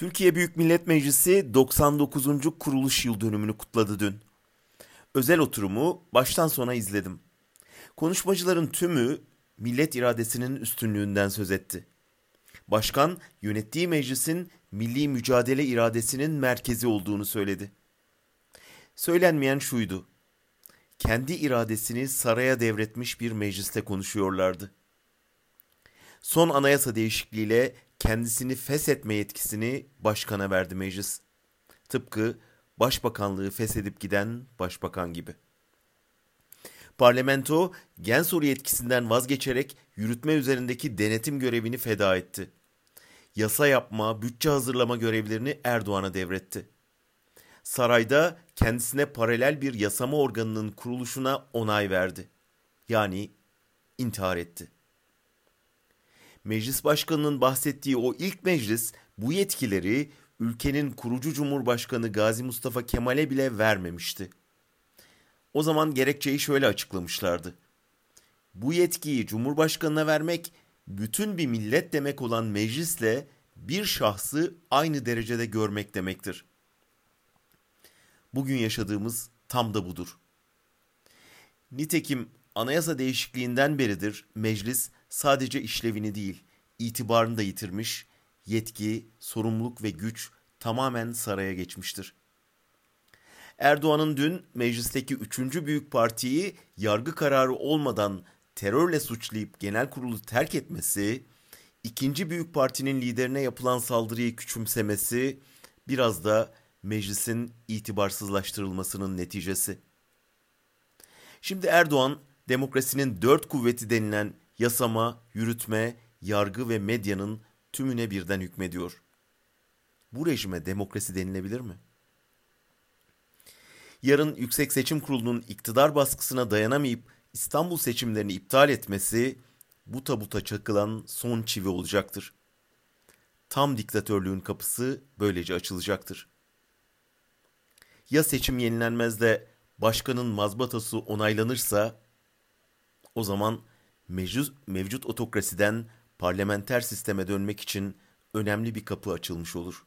Türkiye Büyük Millet Meclisi 99. kuruluş yıl dönümünü kutladı dün. Özel oturumu baştan sona izledim. Konuşmacıların tümü millet iradesinin üstünlüğünden söz etti. Başkan yönettiği meclisin milli mücadele iradesinin merkezi olduğunu söyledi. Söylenmeyen şuydu. Kendi iradesini saraya devretmiş bir mecliste konuşuyorlardı. Son anayasa değişikliğiyle kendisini feshetme yetkisini başkana verdi meclis. Tıpkı başbakanlığı feshedip giden başbakan gibi. Parlamento gen soru yetkisinden vazgeçerek yürütme üzerindeki denetim görevini feda etti. Yasa yapma, bütçe hazırlama görevlerini Erdoğan'a devretti. Sarayda kendisine paralel bir yasama organının kuruluşuna onay verdi. Yani intihar etti. Meclis Başkanı'nın bahsettiği o ilk meclis bu yetkileri ülkenin kurucu Cumhurbaşkanı Gazi Mustafa Kemal'e bile vermemişti. O zaman gerekçeyi şöyle açıklamışlardı. Bu yetkiyi Cumhurbaşkanı'na vermek bütün bir millet demek olan meclisle bir şahsı aynı derecede görmek demektir. Bugün yaşadığımız tam da budur. Nitekim anayasa değişikliğinden beridir meclis sadece işlevini değil, itibarını da yitirmiş, yetki, sorumluluk ve güç tamamen saraya geçmiştir. Erdoğan'ın dün meclisteki üçüncü büyük partiyi yargı kararı olmadan terörle suçlayıp genel kurulu terk etmesi, ikinci büyük partinin liderine yapılan saldırıyı küçümsemesi biraz da meclisin itibarsızlaştırılmasının neticesi. Şimdi Erdoğan demokrasinin dört kuvveti denilen yasama, yürütme, yargı ve medyanın tümüne birden hükmediyor. Bu rejime demokrasi denilebilir mi? Yarın Yüksek Seçim Kurulu'nun iktidar baskısına dayanamayıp İstanbul seçimlerini iptal etmesi bu tabuta çakılan son çivi olacaktır. Tam diktatörlüğün kapısı böylece açılacaktır. Ya seçim yenilenmez de başkanın mazbatası onaylanırsa o zaman mevcut, mevcut otokrasiden parlamenter sisteme dönmek için önemli bir kapı açılmış olur.